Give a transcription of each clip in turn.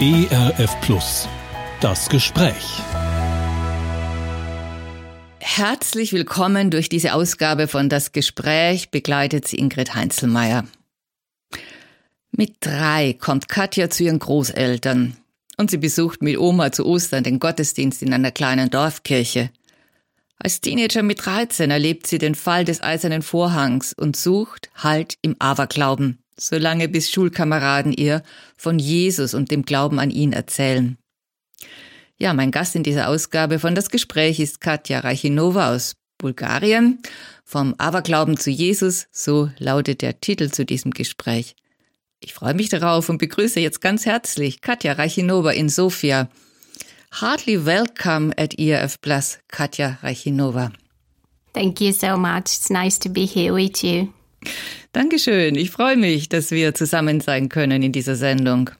ERF Plus. Das Gespräch. Herzlich willkommen durch diese Ausgabe von Das Gespräch, begleitet sie Ingrid Heinzelmeier. Mit drei kommt Katja zu ihren Großeltern und sie besucht mit Oma zu Ostern den Gottesdienst in einer kleinen Dorfkirche. Als Teenager mit 13 erlebt sie den Fall des Eisernen Vorhangs und sucht Halt im Aberglauben, solange bis Schulkameraden ihr von Jesus und dem Glauben an ihn erzählen. Ja, mein Gast in dieser Ausgabe von Das Gespräch ist Katja Reichinova aus Bulgarien. Vom Aberglauben zu Jesus, so lautet der Titel zu diesem Gespräch. Ich freue mich darauf und begrüße jetzt ganz herzlich Katja Reichinova in Sofia. Heartly welcome at ERF Plus, Katja Reichinova. Thank you so much. It's nice to be here with you. Dankeschön. Ich freue mich, dass wir zusammen sein können in dieser Sendung.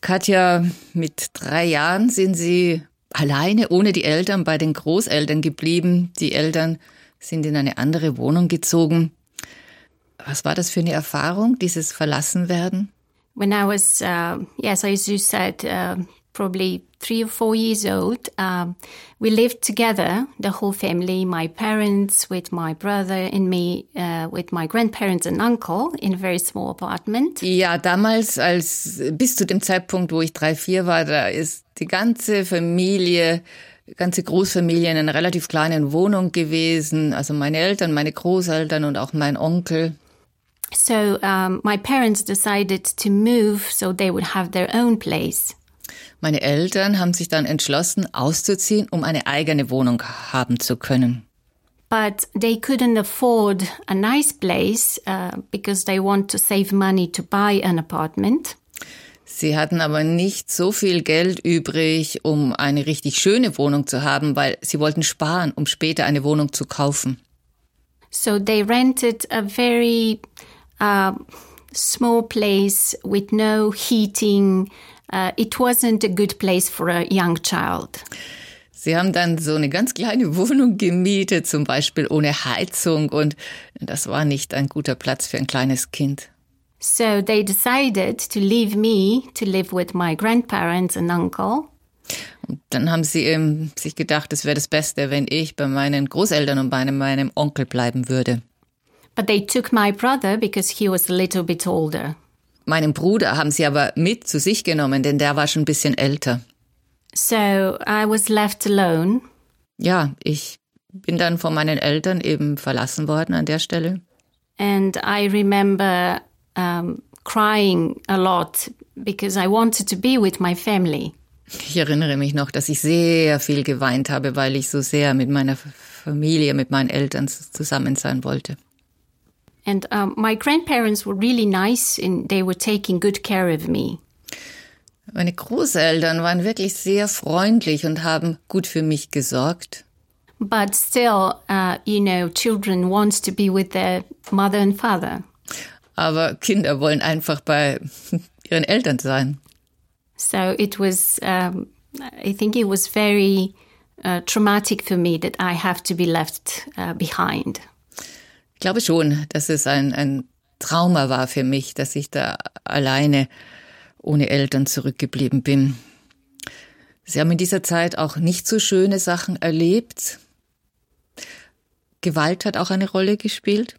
Katja, mit drei Jahren sind Sie alleine ohne die Eltern bei den Großeltern geblieben. Die Eltern sind in eine andere Wohnung gezogen. Was war das für eine Erfahrung, dieses Verlassenwerden? When I was, uh, yes, as you said, uh, probably three or four years old. Um, we lived together, the whole family, my parents with my brother and me, uh, with my grandparents and uncle in a very small apartment. Ja, damals, als bis zu dem Zeitpunkt, wo ich drei, vier war, da ist die ganze Familie ganze Großfamilie in einer relativ kleinen Wohnung gewesen. Also meine Eltern, meine Großeltern und auch mein Onkel. So um, my parents decided to move so they would have their own place. Meine Eltern haben sich dann entschlossen, auszuziehen, um eine eigene Wohnung haben zu können. But they couldn't afford a nice place uh, because they want to save money to buy an apartment. Sie hatten aber nicht so viel Geld übrig, um eine richtig schöne Wohnung zu haben, weil sie wollten sparen, um später eine Wohnung zu kaufen. So they rented a very uh, small place with no heating, uh, it wasn't a good place for a young child. Sie haben dann so eine ganz kleine Wohnung gemietet, zum Beispiel ohne Heizung, und das war nicht ein guter Platz für ein kleines Kind. So they decided to leave me to live with my grandparents and uncle. Und dann haben sie ähm, sich gedacht, es wäre das Beste, wenn ich bei meinen Großeltern und bei meinem Onkel bleiben würde. But they took my brother because he was a little bit older. Meinen Bruder haben sie aber mit zu sich genommen, denn der war schon ein bisschen älter. So I was left alone. Ja, ich bin dann von meinen Eltern eben verlassen worden an der Stelle. And I remember um, crying a lot because I wanted to be with my family. Ich erinnere mich noch, dass ich sehr viel geweint habe, weil ich so sehr mit meiner Familie, mit meinen Eltern zusammen sein wollte. And um, my grandparents were really nice and they were taking good care of me. Meine Großeltern waren wirklich sehr freundlich und haben gut für mich gesorgt. But still, uh, you know, children want to be with their mother and father. Aber Kinder wollen einfach bei ihren Eltern sein. So it was, um, I think it was very uh, traumatic for me that I have to be left uh, behind. Ich glaube schon, dass es ein, ein Trauma war für mich, dass ich da alleine ohne Eltern zurückgeblieben bin. Sie haben in dieser Zeit auch nicht so schöne Sachen erlebt. Gewalt hat auch eine Rolle gespielt.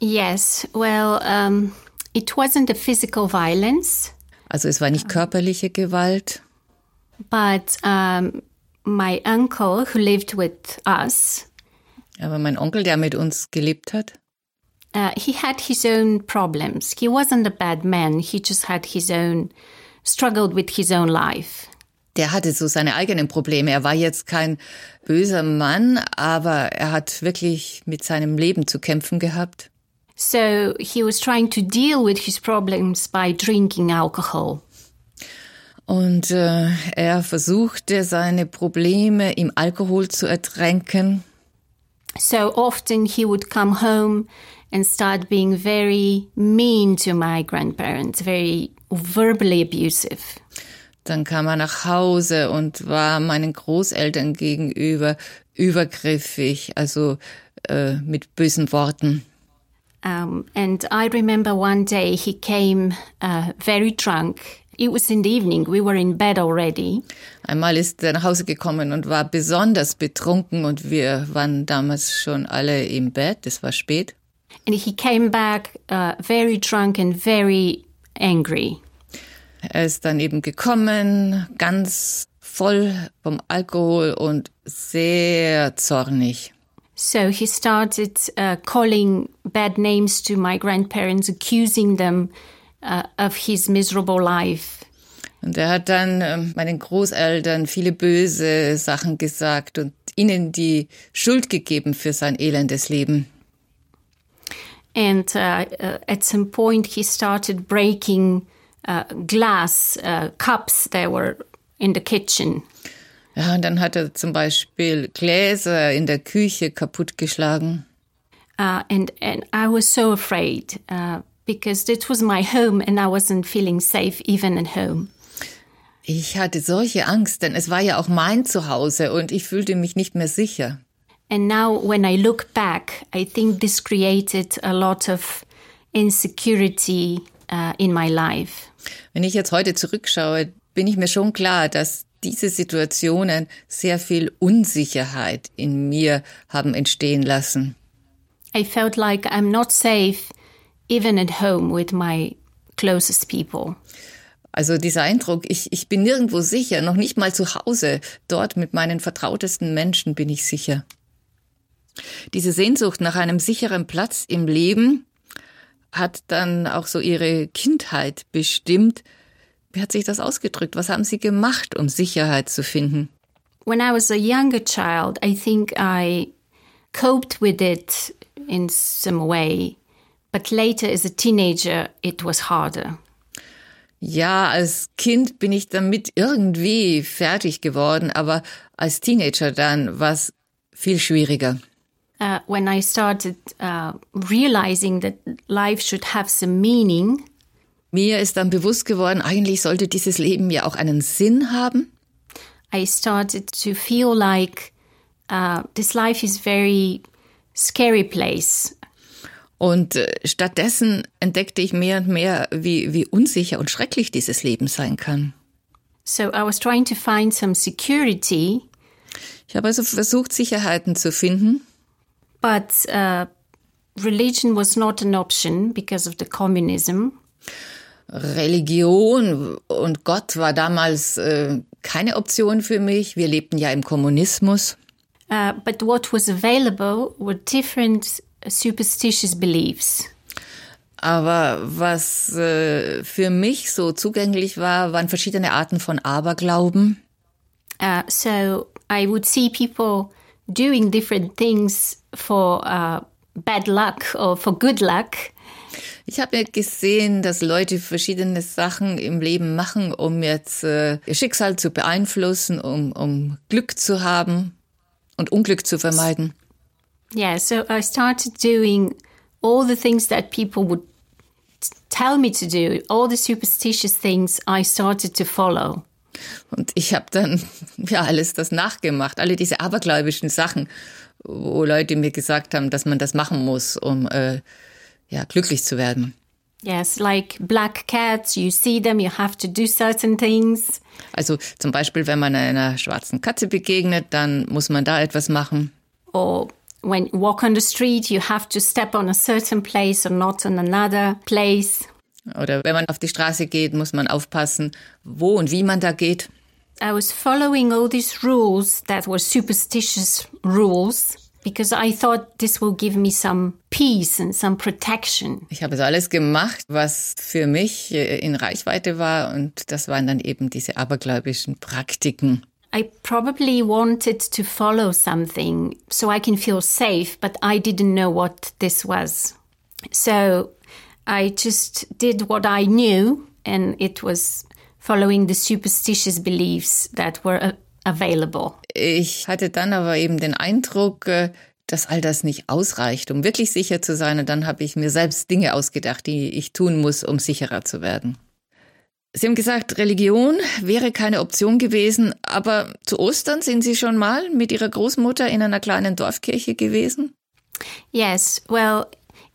Yes, well, um, it wasn't a physical violence. Also es war nicht körperliche Gewalt. But um, my uncle who lived with us aber mein Onkel, der mit uns gelebt hat? Uh, he had his own problems. He wasn't a bad man. He just had his own, struggled with his own life. Der hatte so seine eigenen Probleme. Er war jetzt kein böser Mann, aber er hat wirklich mit seinem Leben zu kämpfen gehabt. So he was trying to deal with his problems by drinking alcohol. Und äh, er versuchte seine Probleme im Alkohol zu ertränken. So often he would come home and start being very mean to my grandparents, very verbally abusive. Dann kam er nach Hause und war meinen Großeltern gegenüber übergriffig, also äh, mit bösen Worten. Um, and I remember one day he came uh, very drunk it was in the evening. We were in bed already. Einmal ist er nach Hause gekommen und war besonders betrunken und wir waren damals schon alle im Bett. Es war spät. And he came back uh, very drunk and very angry. Er ist dann eben gekommen, ganz voll vom Alkohol und sehr zornig. So he started uh, calling bad names to my grandparents, accusing them uh, of his miserable life. Und er hat dann ähm, meinen Großeltern viele böse Sachen gesagt und ihnen die Schuld gegeben für sein elendes Leben. And uh, uh, at some point, he started breaking uh, glass uh, cups that were in the kitchen. Ja, und dann hat er zum Beispiel Gläser in der Küche kaputtgeschlagen. Uh, and, and I was so afraid uh, because this was my home and I wasn't feeling safe even at home. Ich hatte solche Angst, denn es war ja auch mein Zuhause und ich fühlte mich nicht mehr sicher. And now, when I look back, I think this created a lot of insecurity uh, in my life. Wenn ich jetzt heute zurückschaue, bin ich mir schon klar, dass diese Situationen sehr viel Unsicherheit in mir haben entstehen lassen. I felt like I'm not safe even at home with my closest people. Also dieser Eindruck, ich, ich bin nirgendwo sicher, noch nicht mal zu Hause. Dort mit meinen vertrautesten Menschen bin ich sicher. Diese Sehnsucht nach einem sicheren Platz im Leben hat dann auch so ihre Kindheit bestimmt. Wie hat sich das ausgedrückt? Was haben Sie gemacht, um Sicherheit zu finden? When I was a younger child, I think I coped with it in some way. But later, as a teenager, it was harder. Ja, als Kind bin ich damit irgendwie fertig geworden, aber als Teenager dann war es viel schwieriger. Uh, when I started uh, realizing that life should have some meaning, Mir ist dann bewusst geworden, eigentlich sollte dieses Leben ja auch einen Sinn haben. I started to feel like uh, this life is very scary place. Und äh, stattdessen entdeckte ich mehr und mehr, wie, wie unsicher und schrecklich dieses Leben sein kann. So I was trying to find some security, Ich habe also versucht, Sicherheiten zu finden. but uh, religion was not an option because of the communism. Religion und Gott war damals äh, keine Option für mich. Wir lebten ja im Kommunismus. Uh, but what was available were different superstitious beliefs. Aber was äh, für mich so zugänglich war, waren verschiedene Arten von Aberglauben. Uh, so I would see people doing different things for uh, bad luck or for good luck. Ich habe gesehen, dass Leute verschiedene Sachen im Leben machen, um jetzt äh, ihr Schicksal zu beeinflussen, um, um Glück zu haben und Unglück zu vermeiden. Yeah, so I started doing all the things that people would tell me to do, all the superstitious things I started to follow. Und ich habe dann ja alles das nachgemacht, alle diese abergläubischen Sachen, wo Leute mir gesagt haben, dass man das machen muss, um äh, ja glücklich zu werden. Yes, like black cats, you see them, you have to do certain things. Also zum Beispiel, wenn man einer schwarzen Katze begegnet, dann muss man da etwas machen. Or when you walk on the street, you have to step on a certain place or not on another place. Oder wenn man auf die Straße geht, muss man aufpassen, wo und wie man da geht. I was following all these rules that were superstitious rules because I thought this will give me some peace and some protection. Ich habe so alles gemacht, was für mich äh, in Reichweite war und das waren dann eben diese abergläubischen Praktiken. I probably wanted to follow something so I can feel safe, but I didn't know what this was. So I just did what I knew, and it was following the superstitious beliefs that were available. Ich hatte dann aber eben den Eindruck, äh, dass all das nicht ausreicht, um wirklich sicher zu sein. Und dann habe ich mir selbst Dinge ausgedacht, die ich tun muss, um sicherer zu werden. Sie haben gesagt, Religion wäre keine Option gewesen, aber zu Ostern sind Sie schon mal mit Ihrer Großmutter in einer kleinen Dorfkirche gewesen? Yes, well,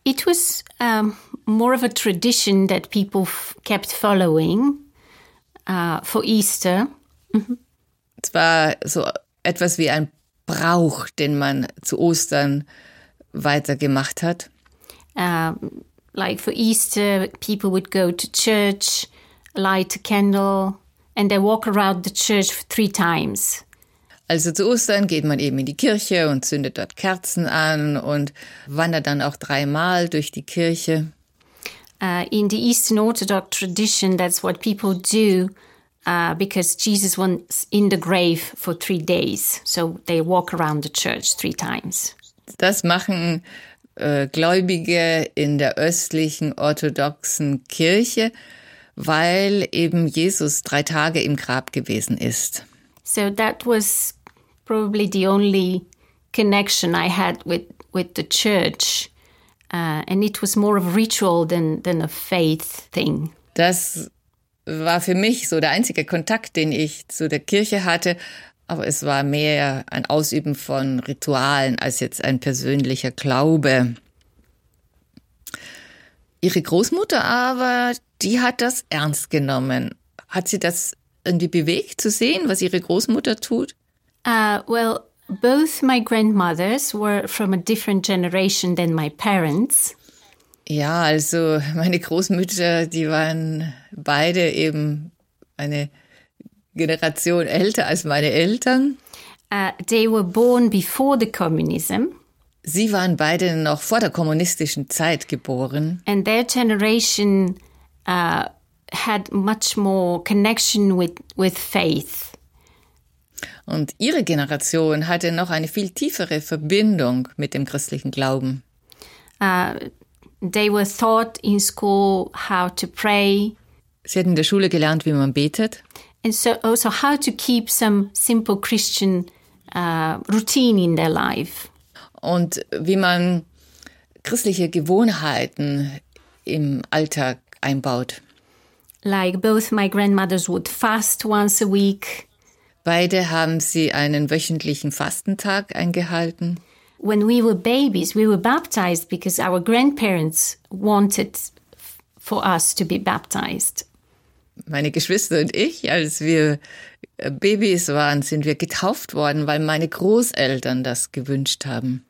it was um, more of a tradition that people kept following. uh, for Easter. Es war so etwas wie ein Brauch, den man zu Ostern weitergemacht hat. Um, like for Easter, people would go to church, light a candle, and they walk around the church three times. Also zu Ostern geht man eben in die Kirche und zündet dort Kerzen an und wandert dann auch dreimal durch die Kirche. Uh, in the Eastern Orthodox tradition, that's what people do uh, because Jesus was in the grave for three days. So they walk around the church three times. Das machen äh, Gläubige in der östlichen orthodoxen Kirche, weil eben Jesus drei Tage im Grab gewesen ist. So that was probably the only connection I had with, with the church. Uh, and it was more of a ritual than, than a faith thing. Das war für mich so der einzige Kontakt, den ich zu der Kirche hatte. Aber es war mehr ein Ausüben von Ritualen als jetzt ein persönlicher Glaube. Ihre Großmutter aber, die hat das ernst genommen. Hat sie das irgendwie bewegt zu sehen, was ihre Großmutter tut? Uh, well, both my grandmothers were from a different generation than my parents. Ja, also meine Großmütter, die waren beide eben eine Generation älter als meine Eltern. Uh, they were born before the communism. Sie waren beide noch vor der kommunistischen Zeit geboren. And their generation uh, had much more connection with, with faith. Und ihre Generation hatte noch eine viel tiefere Verbindung mit dem christlichen Glauben. Uh, they were taught in school how to pray. Sie hatten in der Schule gelernt, wie man betet. And so also how to keep some simple Christian uh, routine in their life. Und wie man christliche Gewohnheiten im Alltag einbaut. Like both my grandmothers would fast once a week. Beide haben sie einen wöchentlichen Fastentag eingehalten. When we were babies, we were baptized because our grandparents wanted for us to be baptized. Meine Geschwister und ich, als wir Babys waren, sind wir getauft worden, weil meine Großeltern das gewünscht haben.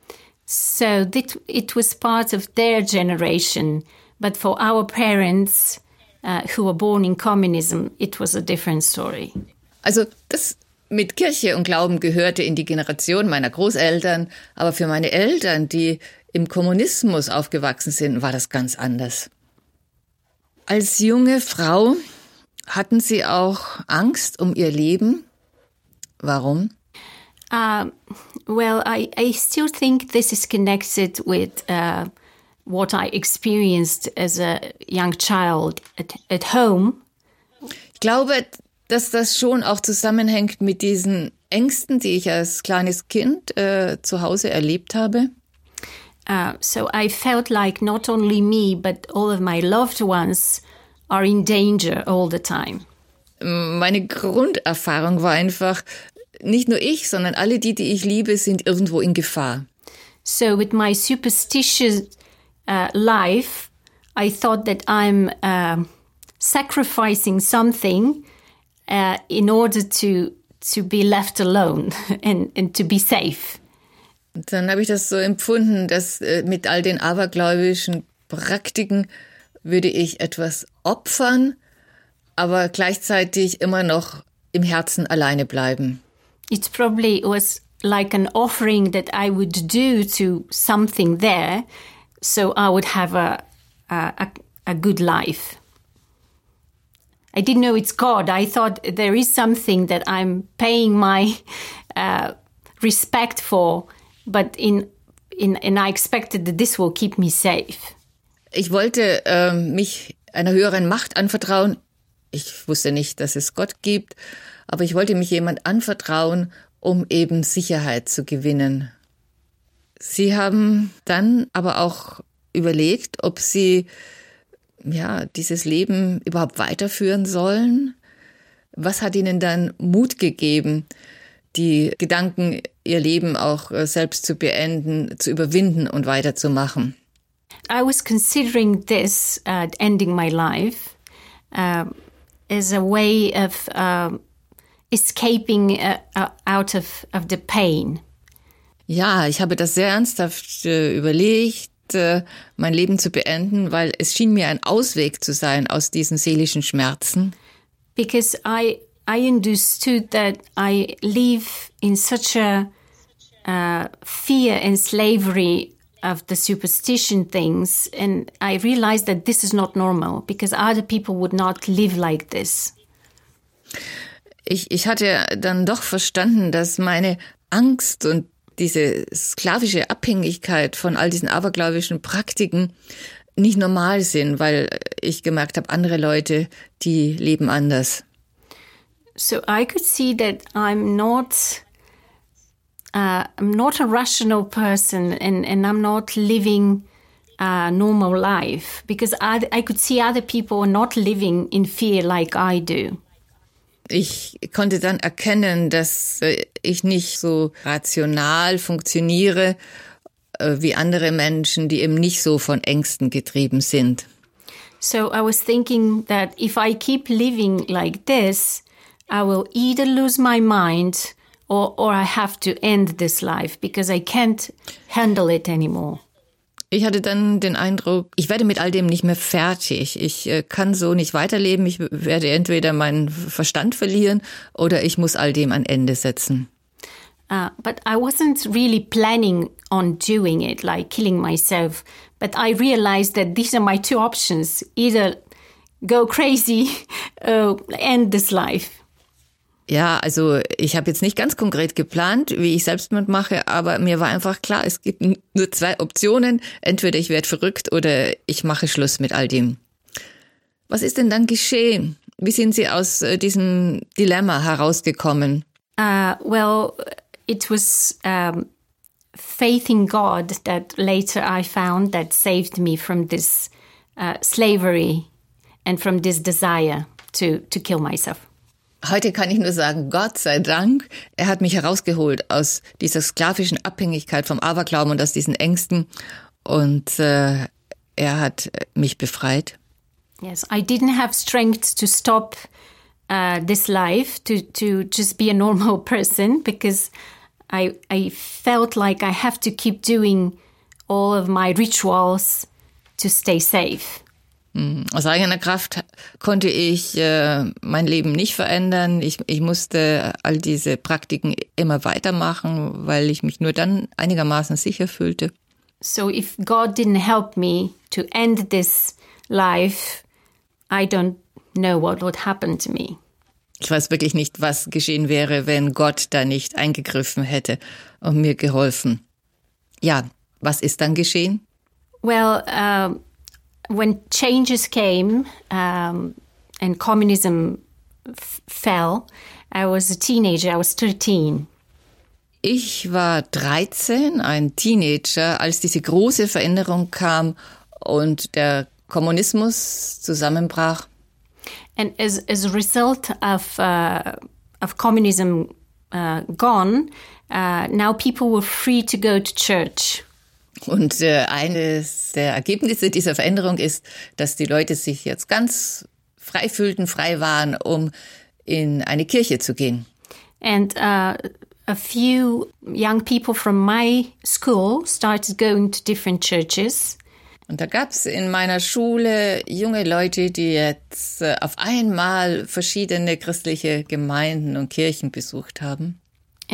So that it was part of their generation, but for our parents uh, who were born in communism, it was a different story. Also das mit Kirche und Glauben gehörte in die Generation meiner Großeltern, aber für meine Eltern, die im Kommunismus aufgewachsen sind, war das ganz anders. Als junge Frau hatten Sie auch Angst um Ihr Leben? Warum? Uh, well, I, I still think this is connected with uh, what I experienced as a young child at, at home. Ich glaube, dass das schon auch zusammenhängt mit diesen Ängsten, die ich als kleines Kind äh, zu Hause erlebt habe. Uh, so I felt like not only me, but all of my loved ones are in danger all the time. Meine Grunderfahrung war einfach, nicht nur ich, sondern alle die, die ich liebe, sind irgendwo in Gefahr. So with my superstitious uh, life, I thought that I'm uh, sacrificing something uh, in order to to be left alone and, and to be safe. Dann habe ich das so empfunden, dass äh, mit all den abergläubischen Praktiken würde ich etwas opfern, aber gleichzeitig immer noch im Herzen alleine bleiben. It probably was like an offering that I would do to something there, so I would have a a, a good life. I didn't know it's God. I thought there is something that I'm paying my uh, respect for, but in, in, and I expected that this will keep me safe. Ich wollte äh, mich einer höheren Macht anvertrauen. Ich wusste nicht, dass es Gott gibt, aber ich wollte mich jemand anvertrauen, um eben Sicherheit zu gewinnen. Sie haben dann aber auch überlegt, ob Sie ja, dieses Leben überhaupt weiterführen sollen? Was hat ihnen dann Mut gegeben, die Gedanken, ihr Leben auch selbst zu beenden, zu überwinden und weiterzumachen? I was considering this uh, ending my life, uh, as a way of uh, escaping uh, out of, of the pain. Ja, ich habe das sehr ernsthaft äh, überlegt, äh, mein Leben zu beenden, weil es schien mir ein Ausweg zu sein aus diesen seelischen Schmerzen. Because I I understood that I live in such a uh, fear and slavery of the superstition things, and I realized that this is not normal because other people would not live like this. Ich, ich hatte dann doch verstanden, dass meine Angst und diese sklavische Abhängigkeit von all diesen abergläubischen Praktiken nicht normal sind, weil ich gemerkt habe, andere Leute, die leben anders. So I could see that I'm not uh, I'm not a rational person and, and I'm not living a normal life because I, I could see other people not living in fear like I do. Ich konnte dann erkennen, dass äh, ich nicht so rational funktioniere äh, wie andere Menschen, die eben nicht so von Ängsten getrieben sind. So I was thinking that if I keep living like this, I will either lose my mind or, or I have to end this life because I can't handle it anymore. Ich hatte dann den Eindruck, ich werde mit all dem nicht mehr fertig. Ich äh, kann so nicht weiterleben. Ich werde entweder meinen Verstand verlieren oder ich muss all dem ein Ende setzen. Uh, but I wasn't really planning on doing it, like killing myself. But I realized that these are my two options either go crazy or end this life. Ja, also ich habe jetzt nicht ganz konkret geplant, wie ich Selbstmord mache, aber mir war einfach klar, es gibt nur zwei Optionen. Entweder ich werde verrückt oder ich mache Schluss mit all dem. Was ist denn dann geschehen? Wie sind Sie aus äh, diesem Dilemma herausgekommen? Uh, well, it was um, faith in God that later I found that saved me from this uh, slavery and from this desire to, to kill myself. Heute kann ich nur sagen, Gott sei Dank, er hat mich herausgeholt aus dieser sklavischen Abhängigkeit vom Aberglauben und aus diesen Ängsten und äh, er hat mich befreit. Yes, I didn't have strength to stop uh, this life, to, to just be a normal person because I, I felt like I have to keep doing all of my rituals to stay safe. Aus eigener Kraft konnte ich äh, mein Leben nicht verändern. Ich, ich musste all diese Praktiken immer weitermachen, weil ich mich nur dann einigermaßen sicher fühlte. So if God didn't help me to end this life, I don't know what would happen to me. Ich weiß wirklich nicht, was geschehen wäre, wenn Gott da nicht eingegriffen hätte und mir geholfen. Ja, was ist dann geschehen? Well, um, when changes came um, and communism f- fell, I was a teenager. I was 13. Ich war 13, ein Teenager, als diese große Veränderung kam und der Kommunismus zusammenbrach. And as, as a result of, uh, of communism uh, gone, uh, now people were free to go to church. Und äh, eines der Ergebnisse dieser Veränderung ist, dass die Leute sich jetzt ganz frei fühlten, frei waren, um in eine Kirche zu gehen. And uh, a few young people from my school started going to different churches. Und da gab's in meiner Schule junge Leute, die jetzt äh, auf einmal verschiedene christliche Gemeinden und Kirchen besucht haben.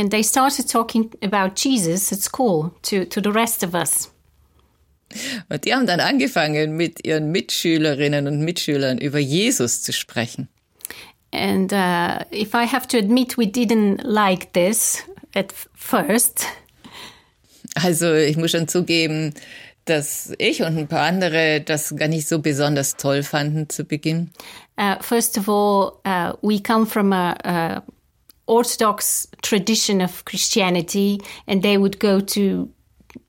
And they started talking about Jesus at school to, to the rest of us. Und die haben dann angefangen, mit ihren Mitschülerinnen und Mitschülern über Jesus zu sprechen. And uh, if I have to admit, we didn't like this at first. Also ich muss schon zugeben, dass ich und ein paar andere das gar nicht so besonders toll fanden zu Beginn. Uh, first of all, uh, we come from a, a orthodox tradition of Christianity, and they would go to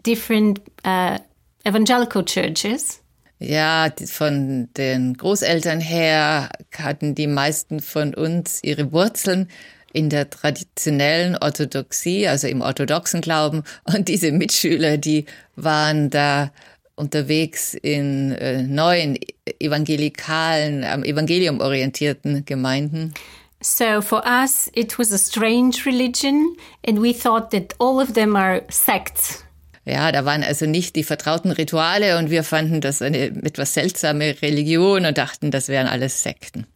different uh, evangelical churches. Ja, von den Großeltern her hatten die meisten von uns ihre Wurzeln in der traditionellen Orthodoxie, also im orthodoxen Glauben. Und diese Mitschüler, die waren da unterwegs in äh, neuen evangelikalen, am Evangelium orientierten Gemeinden. So for us, it was a strange religion, and we thought that all of them are sects. Ja, da waren also nicht die vertrauten Rituale und wir fanden das eine etwas seltsame Religion und dachten, das wären alles Sekten.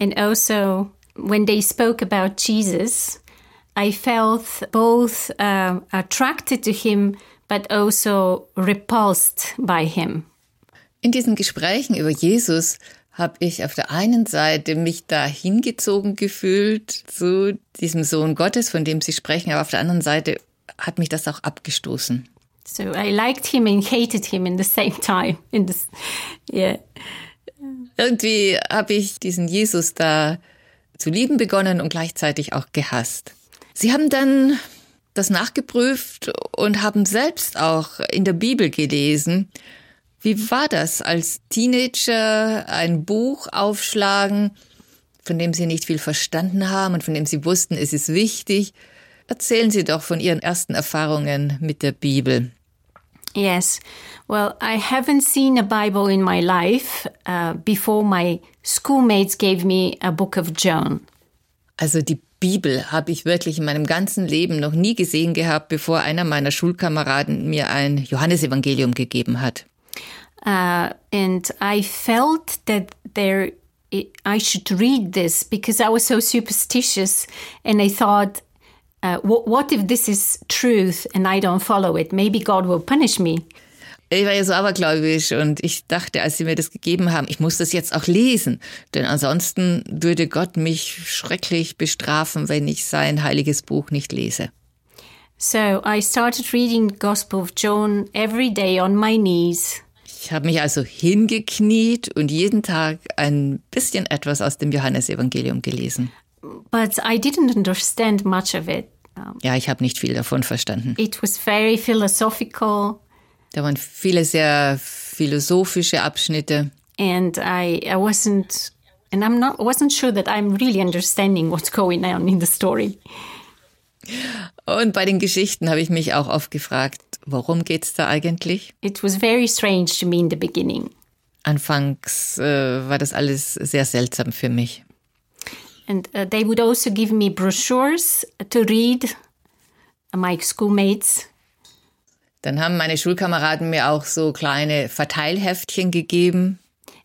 And also, when they spoke about Jesus, I felt both uh, attracted to him, but also repulsed by him. In diesen Gesprächen über Jesus habe ich auf der einen Seite mich da hingezogen gefühlt zu diesem Sohn Gottes, von dem Sie sprechen, aber auf der anderen Seite hat mich das auch abgestoßen. So I liked him and hated him in the same time. In this, yeah. Irgendwie habe ich diesen Jesus da zu lieben begonnen und gleichzeitig auch gehasst. Sie haben dann das nachgeprüft und haben selbst auch in der Bibel gelesen. Wie war das als Teenager ein Buch aufschlagen, von dem Sie nicht viel verstanden haben und von dem Sie wussten, es ist wichtig? Erzählen Sie doch von Ihren ersten Erfahrungen mit der Bibel. Yes. Well, I haven't seen a Bible in my life uh, before my schoolmates gave me a book of John. Also die Bibel habe ich wirklich in meinem ganzen Leben noch nie gesehen gehabt, bevor einer meiner Schulkameraden mir ein Johannesevangelium gegeben hat. Uh, and I felt that there I should read this because I was so superstitious and I thought uh, what, what if this is truth and I don't follow it? Maybe God will punish me. Ich war ja so abergläubisch und ich dachte, als sie mir das gegeben haben, ich muss das jetzt auch lesen, denn ansonsten würde Gott mich schrecklich bestrafen, wenn ich sein heiliges Buch nicht lese. So I started reading the Gospel of John every day on my knees. Ich habe mich also hingekniet und jeden Tag ein bisschen etwas aus dem Johannesevangelium gelesen. But I didn't understand much of it. Ja, ich habe nicht viel davon verstanden. It was very philosophical. Da waren viele sehr philosophische Abschnitte. And I, I wasn't, and I'm not, wasn't sure that I'm really understanding what's going on in the story. Und bei den Geschichten habe ich mich auch oft gefragt, worum geht's da eigentlich? It was very strange to me in the beginning. Anfangs äh, war das alles sehr seltsam für mich. And uh, they would also give me brochures to read, my schoolmates. Dann haben meine Schulkameraden mir auch so kleine Verteilheftchen gegeben.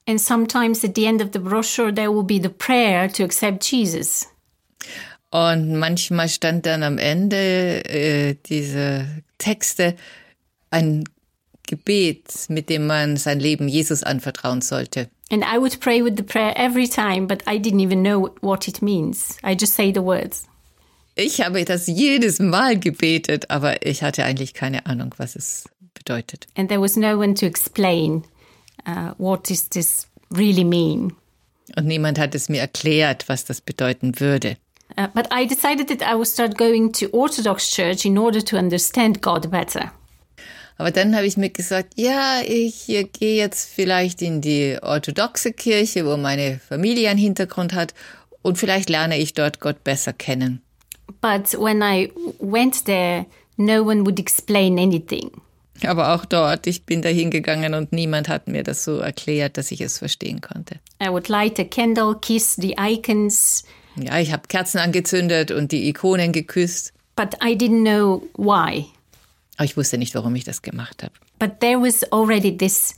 And sometimes at the end of the brochure there will be the prayer to accept Jesus. Und manchmal stand dann am Ende äh, diese Texte ein Gebet, mit dem man sein Leben Jesus anvertrauen sollte. And I would pray with the prayer every time, but I didn't even know what it means. I just say the words. Ich habe das jedes Mal gebetet, aber ich hatte eigentlich keine Ahnung, was es bedeutet. And there was no one to explain uh, what does this really mean. Und niemand hat es mir erklärt, was das bedeuten würde. Uh, but I decided that I would start going to Orthodox Church in order to understand God better. Aber dann habe ich mir gesagt, ja, ich gehe jetzt vielleicht in die orthodoxe Kirche, wo meine Familie einen Hintergrund hat, und vielleicht lerne ich dort Gott besser kennen. But when I went there, no one would explain anything. Aber auch dort, ich bin da hingegangen und niemand hat mir das so erklärt, dass ich es verstehen konnte. I would light a candle, kiss the icons. Ja, ich habe Kerzen angezündet und die Ikonen geküsst. But I didn't know why. Aber ich wusste nicht, warum ich das gemacht habe. But there was already this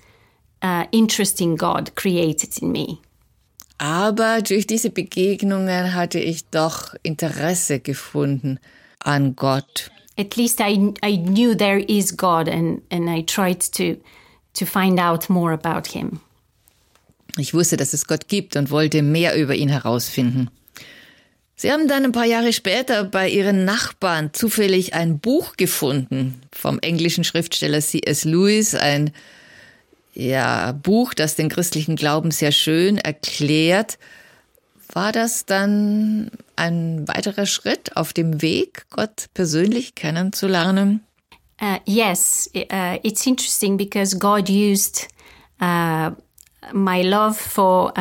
uh, interesting God created in me. Aber durch diese Begegnungen hatte ich doch Interesse gefunden an Gott. At least I, I knew there is God and, and I tried to, to find out more about him. Ich wusste, dass es Gott gibt und wollte mehr über ihn herausfinden. Sie haben dann ein paar Jahre später bei Ihren Nachbarn zufällig ein Buch gefunden vom englischen Schriftsteller C.S. Lewis, ein ja, Buch, das den christlichen Glauben sehr schön erklärt. War das dann ein weiterer Schritt auf dem Weg, Gott persönlich kennenzulernen? Uh, yes, uh, it's interesting because God used uh, my love for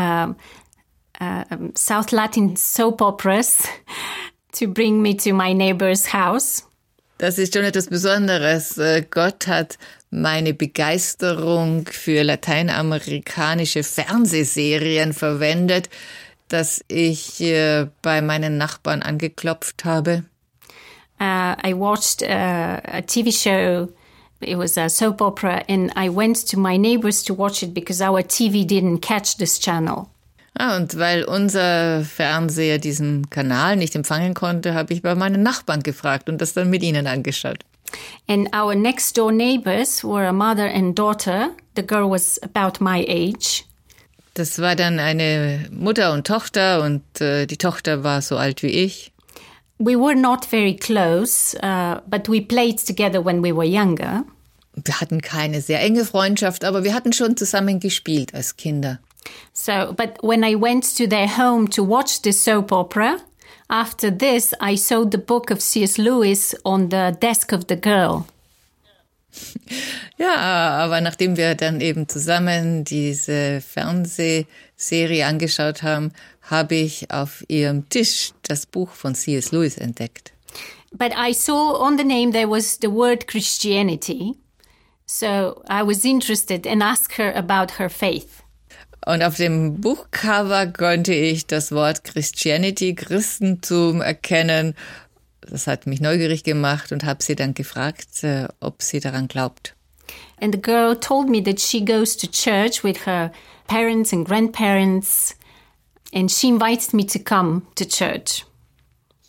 uh, South Latin soap operas to bring me to my neighbor's house. Das ist schon etwas Besonderes. Äh, Gott hat meine Begeisterung für lateinamerikanische Fernsehserien verwendet, dass ich äh, bei meinen Nachbarn angeklopft habe. Uh, I watched a, a TV show. It was a soap opera, and I went to my neighbors to watch it because our TV didn't catch this channel. Ah, und weil unser Fernseher diesen Kanal nicht empfangen konnte, habe ich bei meinen Nachbarn gefragt und das dann mit ihnen angeschaut. And our next door neighbors were a mother and daughter. The girl was about my age. Das war dann eine Mutter und Tochter und äh, die Tochter war so alt wie ich. We were not very close, uh, but we played together when we were younger. Wir hatten keine sehr enge Freundschaft, aber wir hatten schon zusammen gespielt als Kinder. So, but when I went to their home to watch the soap opera, after this, I saw the book of C.S. Lewis on the desk of the girl. Ja, aber nachdem wir dann eben zusammen diese Fernsehserie angeschaut haben, habe ich auf ihrem Tisch das Buch von C.S. Lewis entdeckt. But I saw on the name there was the word Christianity. So I was interested and asked her about her faith. Und auf dem Buchcover konnte ich das Wort Christianity, Christentum erkennen. Das hat mich neugierig gemacht und habe sie dann gefragt, äh, ob sie daran glaubt. And the girl told me that she goes to church with her parents and grandparents, and she invited me to come to church.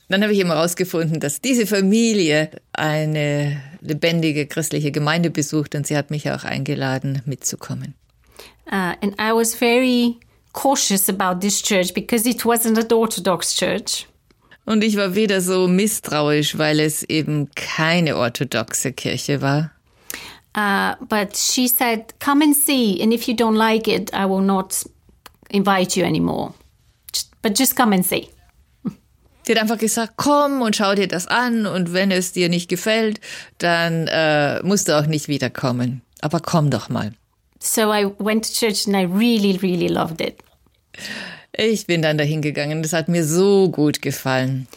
Dann habe ich eben herausgefunden, dass diese Familie eine lebendige christliche Gemeinde besucht und sie hat mich auch eingeladen, mitzukommen. Uh, and I was very cautious about this church because it wasn't an Orthodox church. Und ich war wieder so misstrauisch, weil es eben keine orthodoxe Kirche war. Uh, but she said, Come and see, and if you don't like it, I will not invite you anymore. Just- But just come and see. Die hat einfach gesagt, komm und schau dir das an und wenn es dir nicht gefällt, dann äh, musst du auch nicht wiederkommen. Aber komm doch mal. So I went to church and I really, really loved it. Ich bin dann dahin gegangen. Das hat mir so gut gefallen.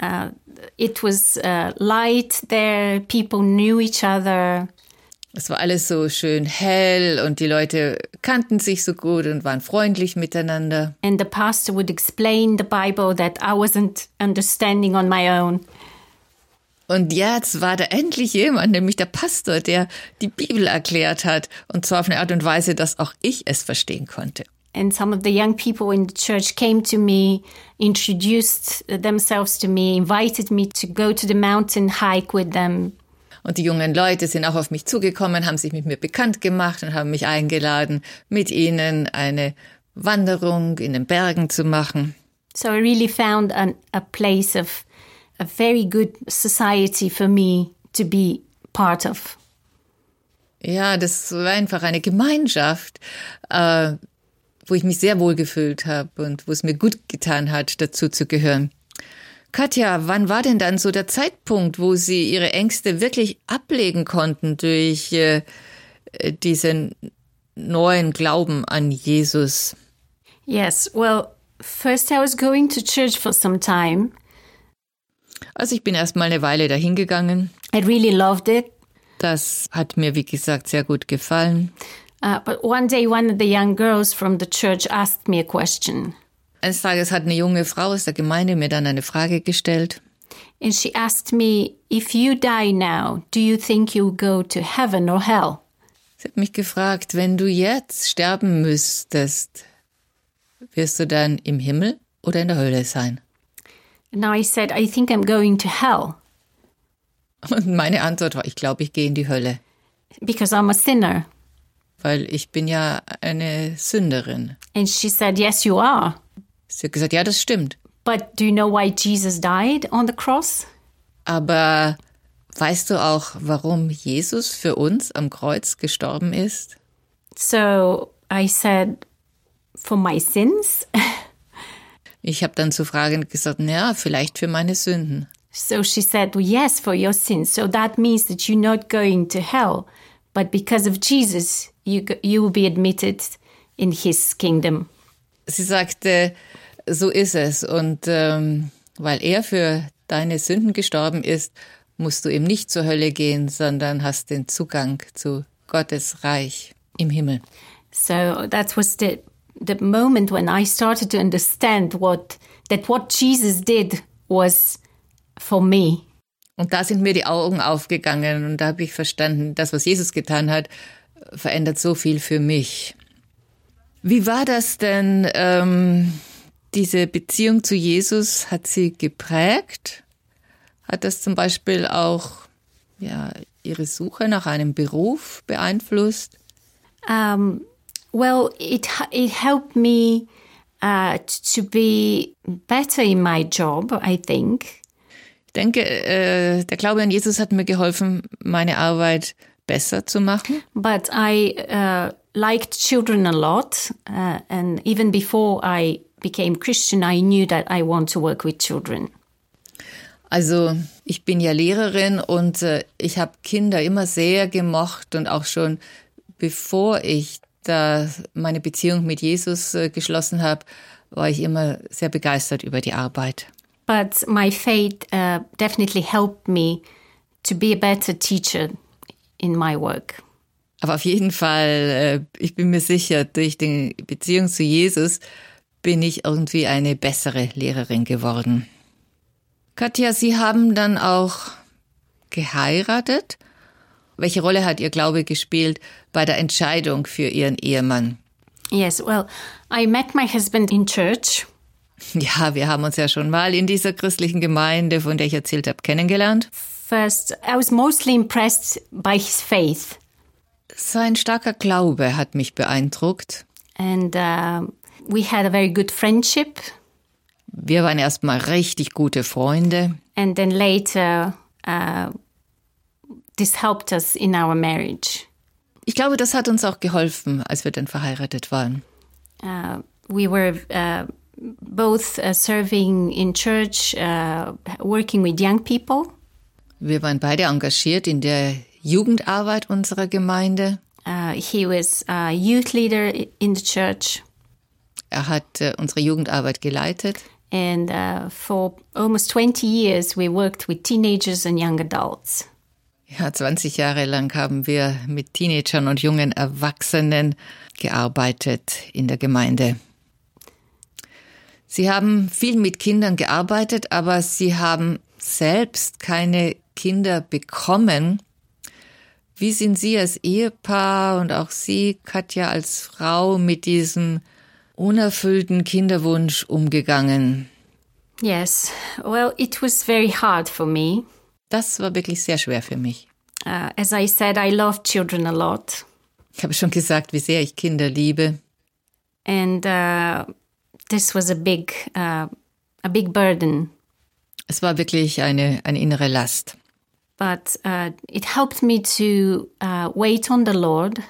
Uh, it was uh, light there, people knew each other. Es war alles so schön hell und die Leute kannten sich so gut und waren freundlich miteinander. And the pastor would explain the Bible that I wasn't understanding on my own. Und jetzt war da endlich jemand, nämlich der Pastor, der die Bibel erklärt hat. Und zwar auf eine Art und Weise, dass auch ich es verstehen konnte. And some of the young people in the church came to me, introduced themselves to me, invited me to go to the mountain hike with them. Und die jungen Leute sind auch auf mich zugekommen, haben sich mit mir bekannt gemacht und haben mich eingeladen, mit ihnen eine Wanderung in den Bergen zu machen. So I really found an, a place of a very good society for me to be part of. Ja, das war einfach eine Gemeinschaft, äh, wo ich mich sehr wohl gefühlt habe und wo es mir gut getan hat, dazu zu gehören. Katja, wann war denn dann so der Zeitpunkt, wo Sie Ihre Ängste wirklich ablegen konnten durch äh, diesen neuen Glauben an Jesus? Yes, well, first I was going to church for some time. Also ich bin erst mal eine Weile dahin gegangen. I really loved it. Das hat mir, wie gesagt, sehr gut gefallen. Uh, but one day, one of the young girls from the church asked me a question. Eines Tages hat eine junge Frau aus der Gemeinde mir dann eine Frage gestellt. And she asked me, If you die now, do you think you'll go to heaven or hell? Sie hat mich gefragt, wenn du jetzt sterben müsstest, wirst du dann im Himmel oder in der Hölle sein? And I said, I think I'm going to hell Und meine Antwort war, ich glaube, ich gehe in die Hölle, because I'm a sinner. weil ich bin ja eine Sünderin. And she said, Yes, you are. Sie hat gesagt, ja, das stimmt. But do you know why Jesus died on the cross? Aber weißt du auch, warum Jesus für uns am Kreuz gestorben ist? So I said, For my sins? Ich habe dann zu Fragen gesagt, ja, vielleicht für meine Sünden. So she said, well, Yes, for your sins. So that means that you're not going to hell. But because of Jesus, you, you will be admitted in his kingdom. Sie sagte, so ist es. Und ähm, weil er für deine Sünden gestorben ist, musst du eben nicht zur Hölle gehen, sondern hast den Zugang zu Gottes Reich im Himmel. So that was the the moment when I started to understand what that what Jesus did was for me. Und da sind mir die Augen aufgegangen und da habe ich verstanden, das, was Jesus getan hat, verändert so viel für mich. Wie war das denn, ähm, diese Beziehung zu Jesus, hat sie geprägt? Hat das zum Beispiel auch ja, Ihre Suche nach einem Beruf beeinflusst? Um, well, it it helped me uh, to be better in my job. I think. Ich denke, äh, der Glaube an Jesus hat mir geholfen, meine Arbeit besser zu machen. But I uh, liked children a lot, uh, and even before I became Christian, I knew that I want to work with children. Also ich bin ja Lehrerin und äh, ich habe Kinder immer sehr gemocht und auch schon bevor ich da meine Beziehung mit Jesus äh, geschlossen habe, war ich immer sehr begeistert über die Arbeit. But my faith uh, definitely helped me to be a better teacher in my work. Aber auf jeden Fall, äh, ich bin mir sicher, durch die Beziehung zu Jesus bin ich irgendwie eine bessere Lehrerin geworden. Katja, Sie haben dann auch geheiratet. Welche Rolle hat Ihr Glaube gespielt bei der Entscheidung für Ihren Ehemann? Yes, well, I met my husband in church. Ja, wir haben uns ja schon mal in dieser christlichen Gemeinde, von der ich erzählt habe, kennengelernt. First, I was mostly impressed by his faith. Sein starker Glaube hat mich beeindruckt. And uh, we had a very good friendship. Wir waren erstmal richtig gute Freunde. And then later, uh, this helped us in our marriage. Ich glaube, das hat uns auch geholfen, als wir dann verheiratet waren. Uh, we were uh, both uh, serving in church, uh, working with young people. Wir waren beide engagiert in der Jugendarbeit unserer Gemeinde. Uh, he was a youth leader in the church. Er hat äh, unsere Jugendarbeit geleitet. And uh, for almost 20 years, we worked with teenagers and young adults. Ja, 20 Jahre lang haben wir mit Teenagern und jungen Erwachsenen gearbeitet in der Gemeinde. Sie haben viel mit Kindern gearbeitet, aber Sie haben selbst keine Kinder bekommen. Wie sind Sie als Ehepaar und auch Sie, Katja, als Frau mit diesem unerfüllten Kinderwunsch umgegangen? Yes, well, it was very hard for me. Das war wirklich sehr schwer für mich. Uh, as I said, I love children a lot. Ich habe schon gesagt, wie sehr ich Kinder liebe. And uh, this was a big, uh, a big burden. Es war wirklich eine, eine innere Last. But uh, it helped me to uh, wait on the Lord.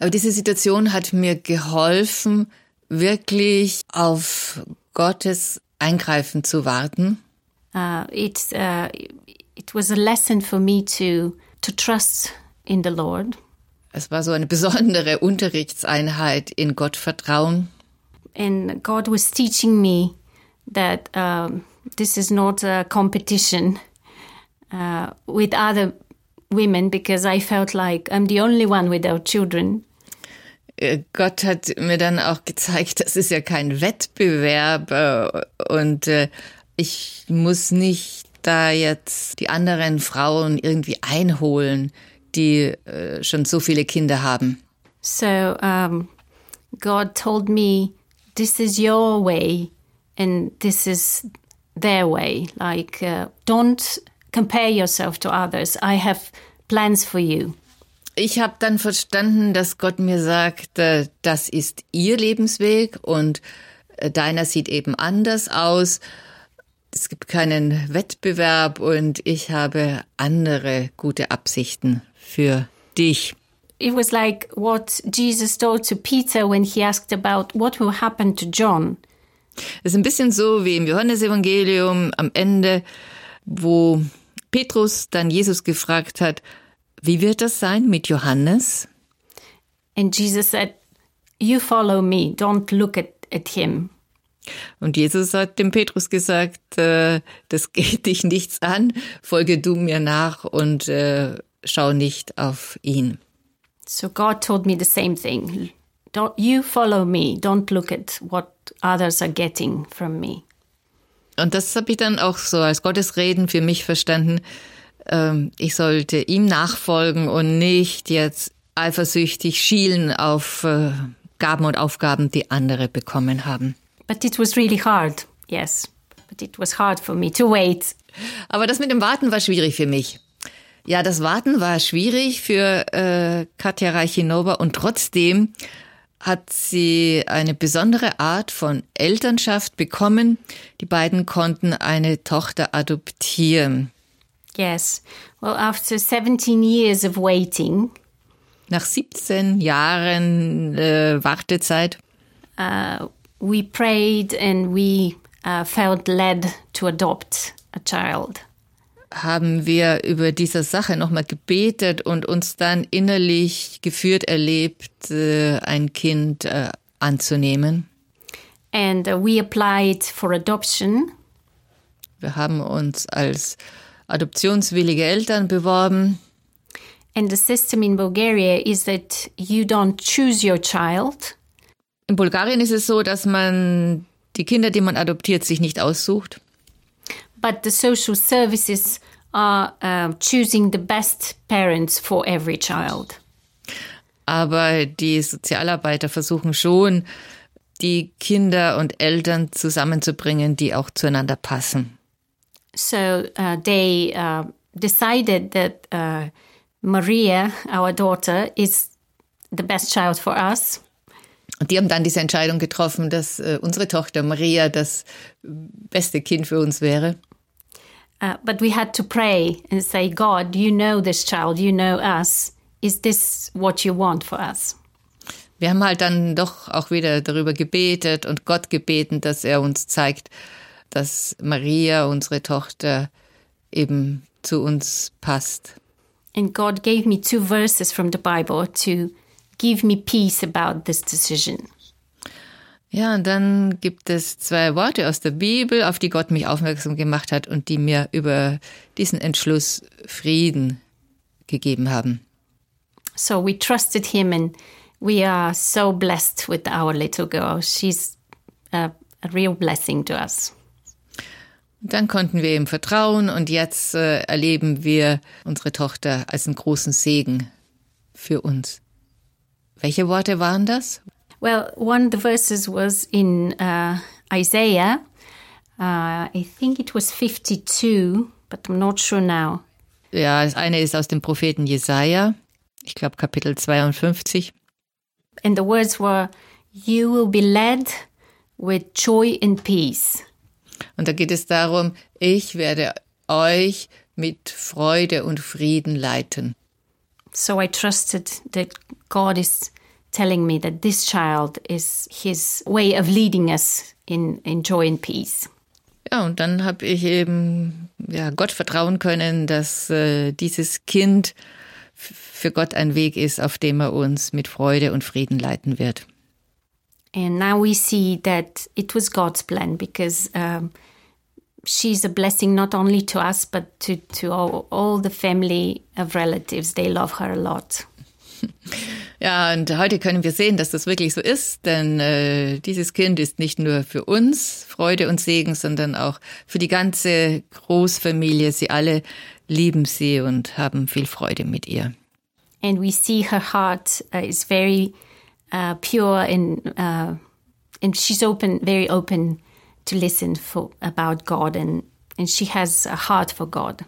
Aber diese Situation hat mir geholfen, wirklich auf Gottes Eingreifen zu warten. Uh, it, it was a lesson for me to, to trust in the Lord. Es war so eine besondere Unterrichtseinheit in Gottvertrauen. And God was teaching me that um, this is not a competition uh, with other women because I felt like I'm the only one without children. Äh, Gott hat mir dann auch gezeigt, das ist ja kein Wettbewerb äh, und äh, ich muss nicht da jetzt die anderen Frauen irgendwie einholen, die äh, schon so viele Kinder haben. So um, God told me, this is your way and this is their way. Like, uh, don't compare yourself to others. I have plans for you. Ich habe dann verstanden, dass Gott mir sagt, äh, das ist ihr Lebensweg und äh, deiner sieht eben anders aus. Es gibt keinen Wettbewerb und ich habe andere gute Absichten für dich. It was like what Jesus told to Peter when he asked about what will happen to John. Es ist ein bisschen so wie im Johannesevangelium am Ende, wo Petrus dann Jesus gefragt hat, wie wird das sein mit Johannes? And Jesus said, You follow me, don't look at, at him. Und Jesus hat dem Petrus gesagt, äh, das geht dich nichts an, folge du mir nach und äh, schau nicht auf ihn. So God told me the same thing. Don't you follow me, don't look at what others are getting from me. Und das habe ich dann auch so als Gottesreden für mich verstanden. Ähm, ich sollte ihm nachfolgen und nicht jetzt eifersüchtig schielen auf äh, Gaben und Aufgaben, die andere bekommen haben. But it was really hard, yes. But it was hard for me to wait. Aber das mit dem Warten war schwierig für mich. Ja, das Warten war schwierig für äh, Katja Reichinova und trotzdem hat sie eine besondere Art von Elternschaft bekommen. Die beiden konnten eine Tochter adoptieren. Yes. Well, after 17 years of waiting, nach 17 Jahren äh, Wartezeit, uh, we prayed and we uh, felt led to adopt a child. Haben wir über diese Sache nochmal gebetet und uns dann innerlich geführt erlebt, äh, ein Kind äh, anzunehmen. And uh, we applied for adoption. Wir haben uns als adoptionswillige Eltern beworben. And the system in Bulgaria is that you don't choose your child. In Bulgarien ist es so, dass man die Kinder, die man adoptiert, sich nicht aussucht. But the social services are uh, choosing the best parents for every child. Aber die Sozialarbeiter versuchen schon, die Kinder und Eltern zusammenzubringen, die auch zueinander passen. So uh, they uh, decided that uh, Maria, our daughter, is the best child for us. Und die haben dann diese Entscheidung getroffen, dass äh, unsere Tochter Maria das beste Kind für uns wäre. Uh, but we had to pray and say, God, you know this child, you know us. Is this what you want for us? Wir haben halt dann doch auch wieder darüber gebetet und Gott gebeten, dass er uns zeigt, dass Maria, unsere Tochter, eben zu uns passt. And God gave me two verses from the Bible to give me peace about this decision. Ja, und dann gibt es zwei Worte aus der Bibel, auf die Gott mich aufmerksam gemacht hat und die mir über diesen Entschluss Frieden gegeben haben. So we trusted him and we are so blessed with our little girl. She's a, a real blessing to us. Dann konnten wir ihm vertrauen und jetzt äh, erleben wir unsere Tochter als einen großen Segen für uns. Welche Worte waren das? Well, one of the verses was in uh, Isaiah. Uh, I think it was 52, but I'm not sure now. Ja, das eine ist aus dem Propheten Jesaja, ich glaube Kapitel 52. And the words were, You will be led with joy and peace. Und da geht es darum, ich werde euch mit Freude und Frieden leiten. So I trusted that God is telling me that this child is his way of leading us in, in joy and peace. Ja, und dann habe ich eben ja, Gott vertrauen können, dass äh, dieses Kind für Gott ein Weg ist, auf dem er uns mit Freude und Frieden leiten wird. And now we see that it was God's plan because um, she's a blessing not only to us but to, to all, all the family of relatives. They love her a lot. Ja, und heute können wir sehen, dass das wirklich so ist, denn äh, dieses Kind ist nicht nur für uns Freude und Segen, sondern auch für die ganze Großfamilie. Sie alle lieben sie und haben viel Freude mit ihr. And we see her heart uh, is very uh, pure and uh, and she's open, very open to listen for about God and and she has a heart for God.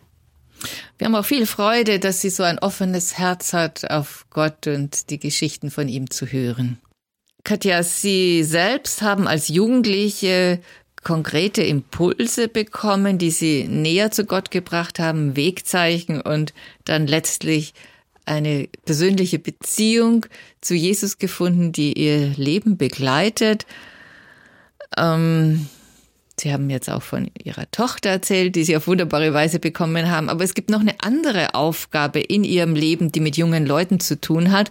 Wir haben auch viel Freude, dass sie so ein offenes Herz hat, auf Gott und die Geschichten von ihm zu hören. Katja, Sie selbst haben als Jugendliche konkrete Impulse bekommen, die Sie näher zu Gott gebracht haben, Wegzeichen und dann letztlich eine persönliche Beziehung zu Jesus gefunden, die Ihr Leben begleitet. Ähm, Sie haben jetzt auch von Ihrer Tochter erzählt, die Sie auf wunderbare Weise bekommen haben. Aber es gibt noch eine andere Aufgabe in Ihrem Leben, die mit jungen Leuten zu tun hat.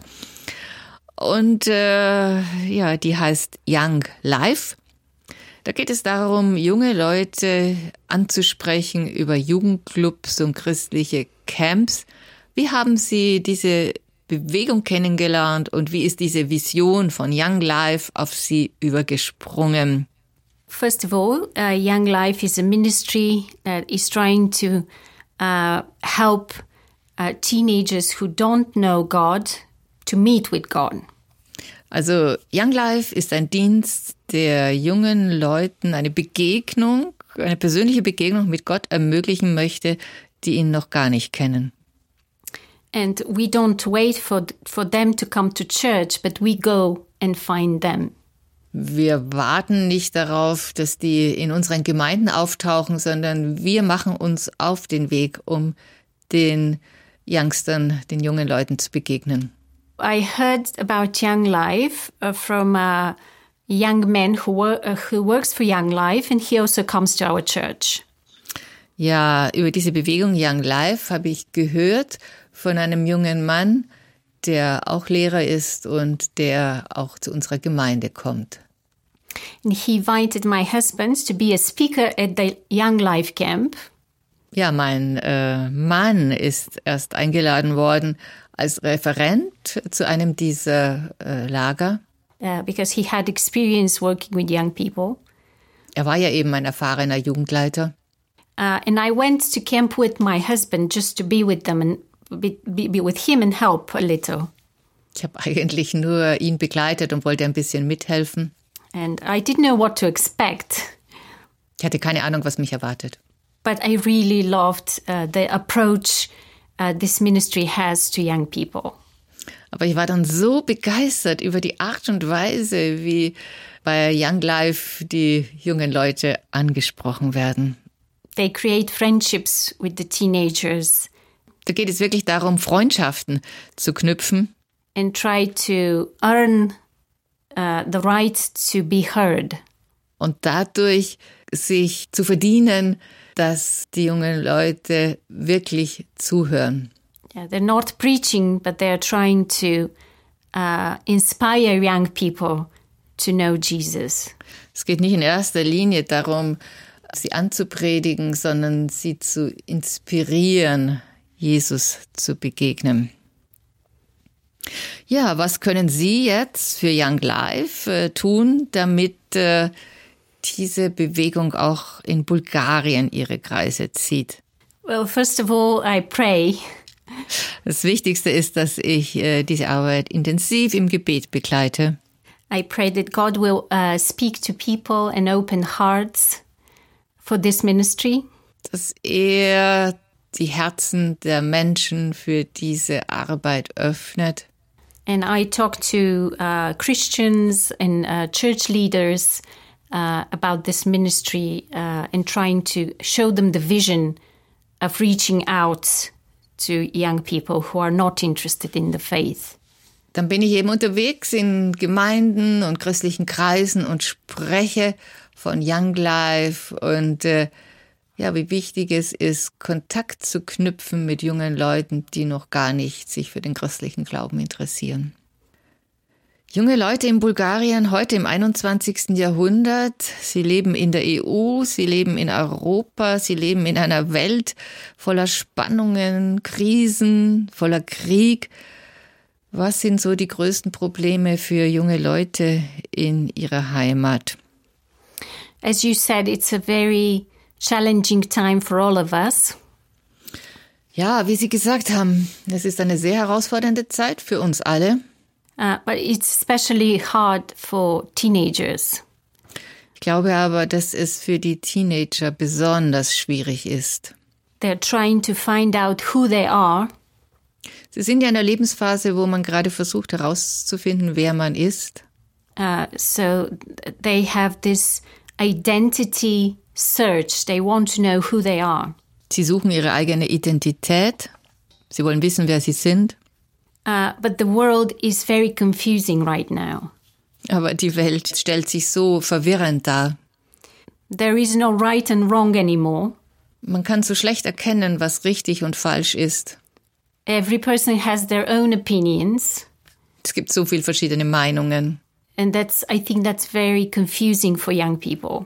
Und äh, ja, die heißt Young Life. Da geht es darum, junge Leute anzusprechen über Jugendclubs und christliche Camps. Wie haben Sie diese Bewegung kennengelernt und wie ist diese Vision von Young Life auf Sie übergesprungen? First of all, uh, Young Life is a ministry that is trying to uh, help uh, teenagers who don't know God to meet with God. Also Young Life ist ein Dienst, der jungen Leuten eine Begegnung, eine persönliche Begegnung mit Gott ermöglichen möchte, die ihn noch gar nicht kennen. And we don't wait for, for them to come to church, but we go and find them. Wir warten nicht darauf, dass die in unseren Gemeinden auftauchen, sondern wir machen uns auf den Weg, um den Youngstern, den jungen Leuten zu begegnen. I heard about Young Life uh, from a young man who, uh, who works for Young Life and he also comes to our church. Ja, über diese Bewegung Young Life habe ich gehört von einem jungen Mann, der auch Lehrer ist und der auch zu unserer Gemeinde kommt. And he invited my husband to be a speaker at the Young Life Camp. Ja, mein äh, Mann ist erst eingeladen worden als Referent zu einem dieser äh, Lager. Uh, because he had experience working with young people. Er war ja eben ein erfahrener Jugendleiter. Uh, and I went to camp with my husband just to be with them and be, be, with him and help a little. Ich habe eigentlich nur ihn begleitet und wollte ein bisschen mithelfen. And I didn't know what to expect. Ich hatte keine Ahnung, was mich erwartet. But I really loved uh, the approach uh, this ministry has to young people. Aber ich war dann so begeistert über die Art und Weise, wie bei Young Life die jungen Leute angesprochen werden. They create friendships with the teenagers Da geht es wirklich darum, Freundschaften zu knüpfen and try to earn uh, the right to be heard. und dadurch sich zu verdienen, dass die jungen Leute wirklich zuhören. Yeah, they're not preaching, but they're trying to uh, inspire young people to know Jesus. Es geht nicht in erster Linie darum, sie anzupredigen, sondern sie zu inspirieren, Jesus zu begegnen. Ja, was können Sie jetzt für Young Life äh, tun, damit äh, diese Bewegung auch in Bulgarien ihre Kreise zieht? Well, first of all, I pray. Das Wichtigste ist, dass ich äh, diese Arbeit intensiv im Gebet begleite. I pray that God will uh, speak to people and open hearts for this ministry. dass er die Herzen der Menschen für diese Arbeit öffnet. And I talk to uh, Christians and uh, church leaders uh, about this ministry uh, and trying to show them the vision of reaching out to young people who are not interested in the faith. Dann bin ich eben unterwegs in Gemeinden und christlichen Kreisen und spreche von Young Life und äh, ja, wie wichtig es ist, Kontakt zu knüpfen mit jungen Leuten, die noch gar nicht sich für den christlichen Glauben interessieren. Junge Leute in Bulgarien heute im 21. Jahrhundert, sie leben in der EU, sie leben in Europa, sie leben in einer Welt voller Spannungen, Krisen, voller Krieg. Was sind so die größten Probleme für junge Leute in ihrer Heimat? As you said, it's a very challenging time for all of us. Ja, wie Sie gesagt haben, es ist eine sehr herausfordernde Zeit für uns alle. Uh, but it's especially hard for teenagers. Ich glaube aber, dass es für die Teenager besonders schwierig ist. They're trying to find out who they are Sie sind ja in einer Lebensphase, wo man gerade versucht herauszufinden, wer man ist. Uh, so they have this identity search. They want to know who they are. Sie suchen ihre eigene Identität. Sie wollen wissen, wer sie sind. Uh, but the world is very confusing right now. Aber die Welt stellt sich so verwirrend dar. There is no right and wrong anymore. Man kann so schlecht erkennen, was richtig und falsch ist. Every person has their own opinions. Es gibt so viele verschiedene Meinungen. And that's, I think that's very confusing for young people.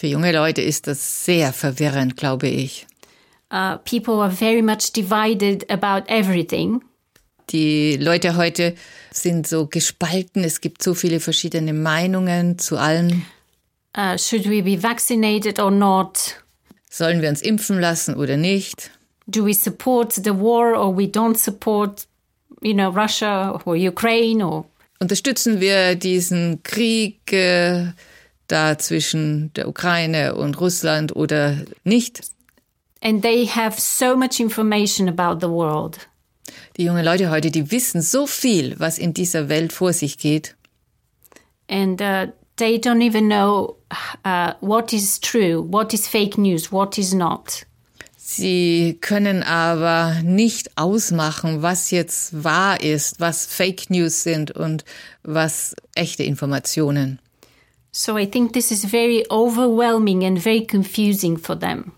Für junge Leute ist das sehr verwirrend, glaube ich. Uh, people are very much divided about everything. Die Leute heute sind so gespalten. Es gibt so viele verschiedene Meinungen zu allen. Uh, should we be vaccinated or not? Sollen wir uns impfen lassen oder nicht? Do we support the war or we don't support, you know, Russia or Ukraine or Unterstützen wir diesen Krieg äh, da zwischen der Ukraine und Russland oder nicht? and they have so much information about the world. Die jungen Leute heute, die wissen so viel, was in dieser Welt vor sich geht. And uh, they don't even know uh, what is true, what is fake news, what is not. Sie können aber nicht ausmachen, was jetzt wahr ist, was Fake News sind und was echte Informationen. So I think this is very overwhelming and very confusing for them.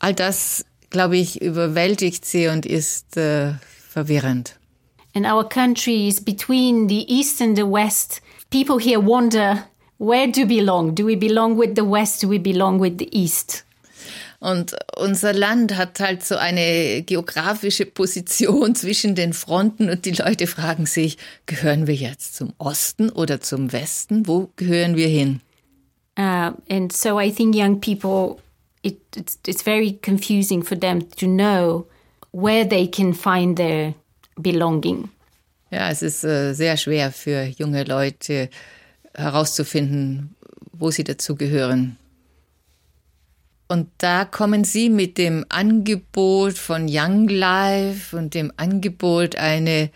All das, glaube ich, überwältigt sie und ist äh, verwirrend. And our country is between the East and the West. People here wonder where do we belong? Do we belong with the West? Do we belong with the East? Und unser Land hat halt so eine geografische Position zwischen den Fronten und die Leute fragen sich, gehören wir jetzt zum Osten oder zum Westen? Wo gehören wir hin? Uh, and so I think young people, it, it's, it's very confusing for them to know where they can find their belonging. Ja, es ist äh, sehr schwer für junge Leute herauszufinden, wo sie dazugehören. Und da kommen Sie mit dem Angebot von Young Life und dem Angebot, eine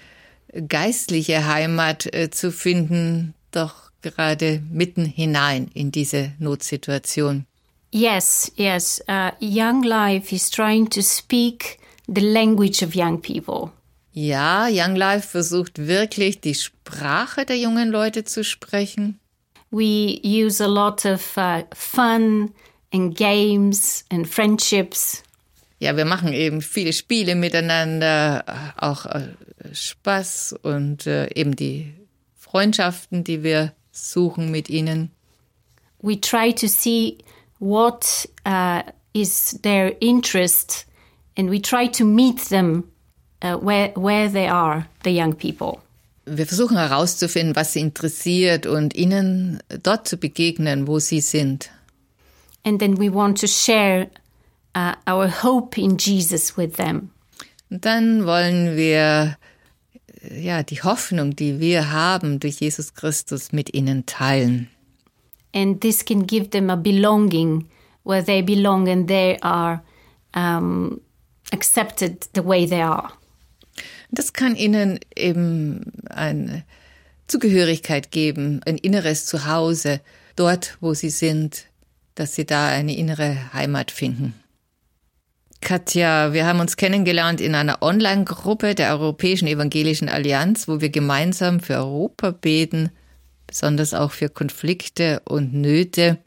geistliche Heimat äh, zu finden, doch gerade mitten hinein in diese Notsituation. Yes, yes. Uh, young Life is trying to speak the language of young people. Ja, Young Life versucht wirklich die Sprache der jungen Leute zu sprechen. We use a lot of uh, fun and games and friendships. Ja, wir machen eben viele Spiele miteinander, auch äh, Spaß und äh, eben die Freundschaften, die wir suchen mit ihnen. We try to see what uh, is their interest and we try to meet them uh, where, where they are, the young people. Wir versuchen herauszufinden, was sie interessiert und ihnen dort zu begegnen, wo sie sind. And then we want to share uh, our hope in Jesus with them. Und dann wollen wir äh, ja die Hoffnung, die wir haben durch Jesus Christus mit ihnen teilen. And this can give them a belonging where they belong and they are um, accepted the way they are. Das kann ihnen eben eine Zugehörigkeit geben, ein inneres Zuhause, dort, wo sie sind, dass sie da eine innere Heimat finden. Katja, wir haben uns kennengelernt in einer Online-Gruppe der Europäischen Evangelischen Allianz, wo wir gemeinsam für Europa beten, besonders auch für Konflikte und Nöte.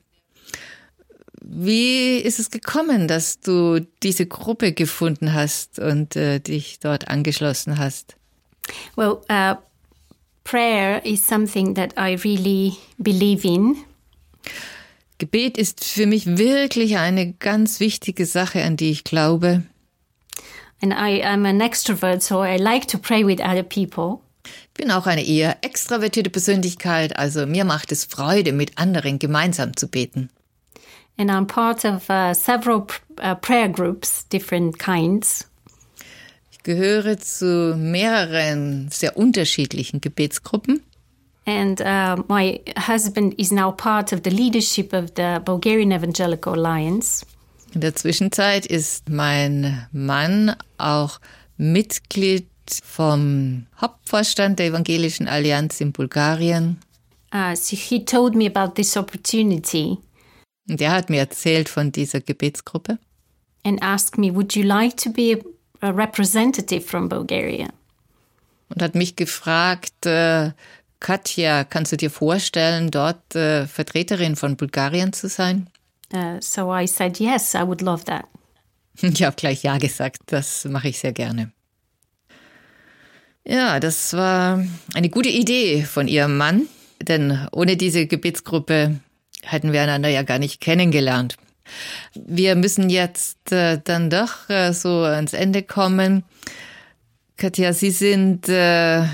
Wie ist es gekommen, dass du diese Gruppe gefunden hast und äh, dich dort angeschlossen hast? Well, uh, prayer is something that I really believe in. Gebet ist für mich wirklich eine ganz wichtige Sache, an die ich glaube. And I am an extrovert, so I like to pray with other people. Ich bin auch eine eher extravertierte Persönlichkeit, also mir macht es Freude, mit anderen gemeinsam zu beten. And I'm part of uh, several uh, prayer groups, different kinds. Ich gehöre zu mehreren sehr unterschiedlichen Gebetsgruppen. And uh, my husband is now part of the leadership of the Bulgarian Evangelical Alliance. In der Zwischenzeit ist mein Mann auch Mitglied vom Hauptvorstand der Evangelischen Allianz in Bulgarien. Uh, so he told me about this opportunity Und er hat mir erzählt von dieser Gebetsgruppe and asked me, Would you like to be a, representative from Bulgaria? und hat mich gefragt, äh, Katja, kannst du dir vorstellen, dort äh, Vertreterin von Bulgarien zu sein? Uh, so I said, Yes, I would love that. Ich habe gleich Ja gesagt, das mache ich sehr gerne. Ja, das war eine gute Idee von ihrem Mann, denn ohne diese Gebetsgruppe hätten wir einander ja gar nicht kennengelernt. Wir müssen jetzt äh, dann doch äh, so ans Ende kommen. Katja, Sie sind äh,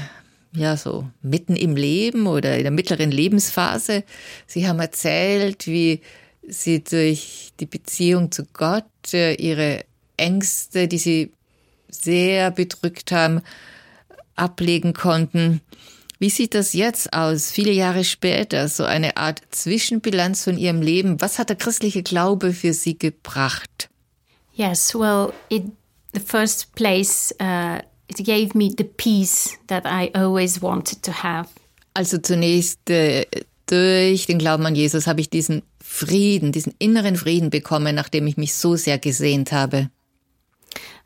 ja so mitten im Leben oder in der mittleren Lebensphase. Sie haben erzählt, wie Sie durch die Beziehung zu Gott äh, Ihre Ängste, die Sie sehr bedrückt haben, ablegen konnten. Wie sieht das jetzt aus, viele Jahre später, so eine Art Zwischenbilanz von Ihrem Leben? Was hat der christliche Glaube für Sie gebracht? Yes, well, in the first place, uh, it gave me the peace that I always wanted to have. Also zunächst äh, durch den Glauben an Jesus habe ich diesen Frieden, diesen inneren Frieden bekommen, nachdem ich mich so sehr gesehnt habe.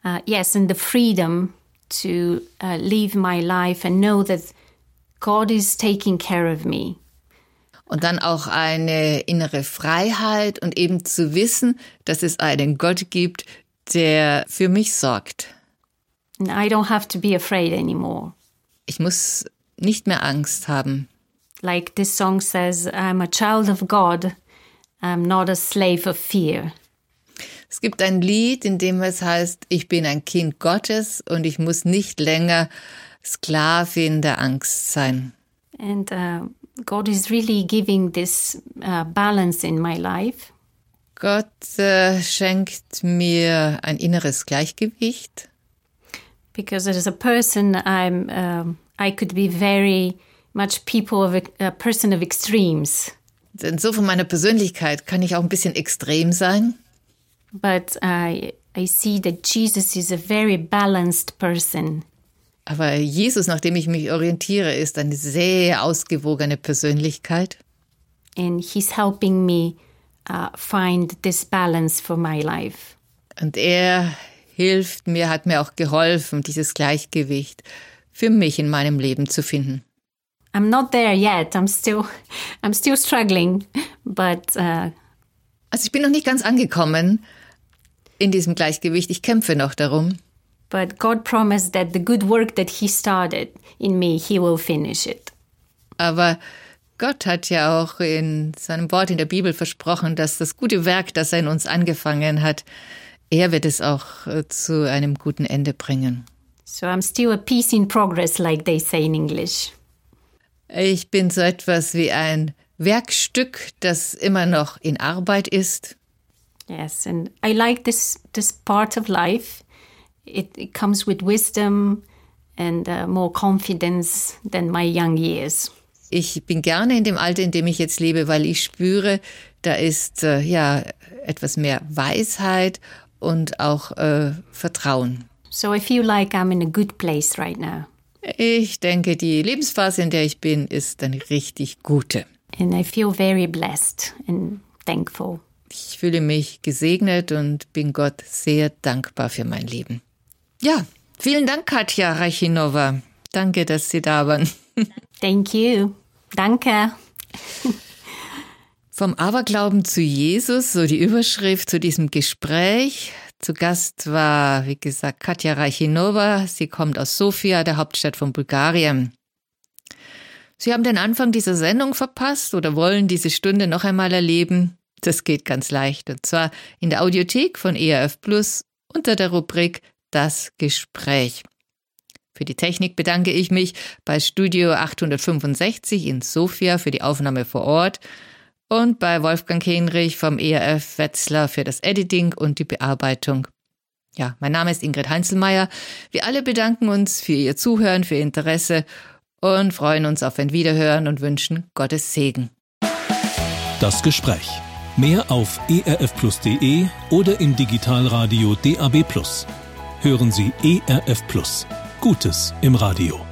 Uh, yes, and the freedom to uh, live my life and know that God is taking care of me. Und dann auch eine innere Freiheit und eben zu wissen, dass es einen Gott gibt, der für mich sorgt. I don't have to be afraid anymore. Ich muss nicht mehr Angst haben. Like this song says, I'm a child of God. I'm not a slave of fear. Es gibt ein Lied, in dem es heißt, ich bin ein Kind Gottes und ich muss nicht länger Sklavin der Angst sein. And uh, God is really giving this uh, balance in my life. Gott äh, schenkt mir ein inneres Gleichgewicht. Because as a person, I'm um, I could be very much people of a, a person of extremes. Denn so von meiner Persönlichkeit kann ich auch ein bisschen extrem sein. But I I see that Jesus is a very balanced person. Aber Jesus, nach dem ich mich orientiere, ist eine sehr ausgewogene Persönlichkeit. And he's helping me uh, find this balance for my life. Und er hilft mir, hat mir auch geholfen, dieses Gleichgewicht für mich in meinem Leben zu finden. I'm not there yet. I'm still, I'm still struggling, but. Uh, also ich bin noch nicht ganz angekommen in diesem Gleichgewicht. Ich kämpfe noch darum. But God promised that the good work that He started in me, He will finish it. Aber Gott hat ja auch in seinem Wort in der Bibel versprochen, dass das gute Werk, das er in uns angefangen hat, er wird es auch äh, zu einem guten Ende bringen. So I'm still a piece in progress, like they say in English. Ich bin so etwas wie ein Werkstück, das immer noch in Arbeit ist. Yes, and I like this this part of life it, it comes with wisdom and uh, more confidence than my young years. Ich bin gerne in dem Alter, in dem ich jetzt lebe, weil ich spüre, da ist äh, ja etwas mehr Weisheit und auch äh, Vertrauen. So I feel like I'm in a good place right now. Ich denke, die Lebensphase, in der ich bin, ist eine richtig gute. And I feel very blessed and thankful. Ich fühle mich gesegnet und bin Gott sehr dankbar für mein Leben. Ja, vielen Dank, Katja Reichinova. Danke, dass Sie da waren. Thank you. Danke. Vom Aberglauben zu Jesus, so die Überschrift zu diesem Gespräch. Zu Gast war, wie gesagt, Katja Reichinova. Sie kommt aus Sofia, der Hauptstadt von Bulgarien. Sie haben den Anfang dieser Sendung verpasst oder wollen diese Stunde noch einmal erleben? Das geht ganz leicht. Und zwar in der Audiothek von ERF Plus unter der Rubrik Das Gespräch. Für die Technik bedanke ich mich bei Studio 865 in Sofia für die Aufnahme vor Ort und bei Wolfgang Henrich vom ERF Wetzlar für das Editing und die Bearbeitung. Ja, mein Name ist Ingrid Heinzelmeier. Wir alle bedanken uns für Ihr Zuhören, für Ihr Interesse und freuen uns auf ein Wiederhören und wünschen Gottes Segen. Das Gespräch. Mehr auf erfplus.de oder im Digitalradio DAB+. Hören Sie ERF Plus. Gutes im Radio.